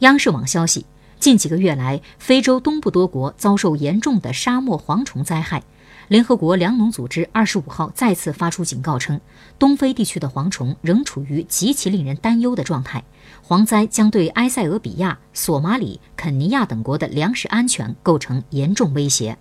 央视网消息近几个月来非洲东部多国遭受严重的沙漠蝗虫灾害。联合国粮农组织二十五号再次发出警告称东非地区的蝗虫仍处于极其令人担忧的状态。蝗灾将对埃塞俄比亚索马里肯尼亚等国的粮食安全构成严重威胁。